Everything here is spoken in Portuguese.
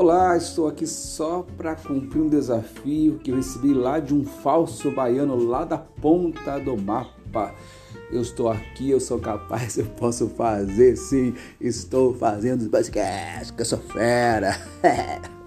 Olá, estou aqui só para cumprir um desafio que eu recebi lá de um falso baiano lá da ponta do mapa. Eu estou aqui, eu sou capaz, eu posso fazer sim, estou fazendo os podcasts, que eu sou fera.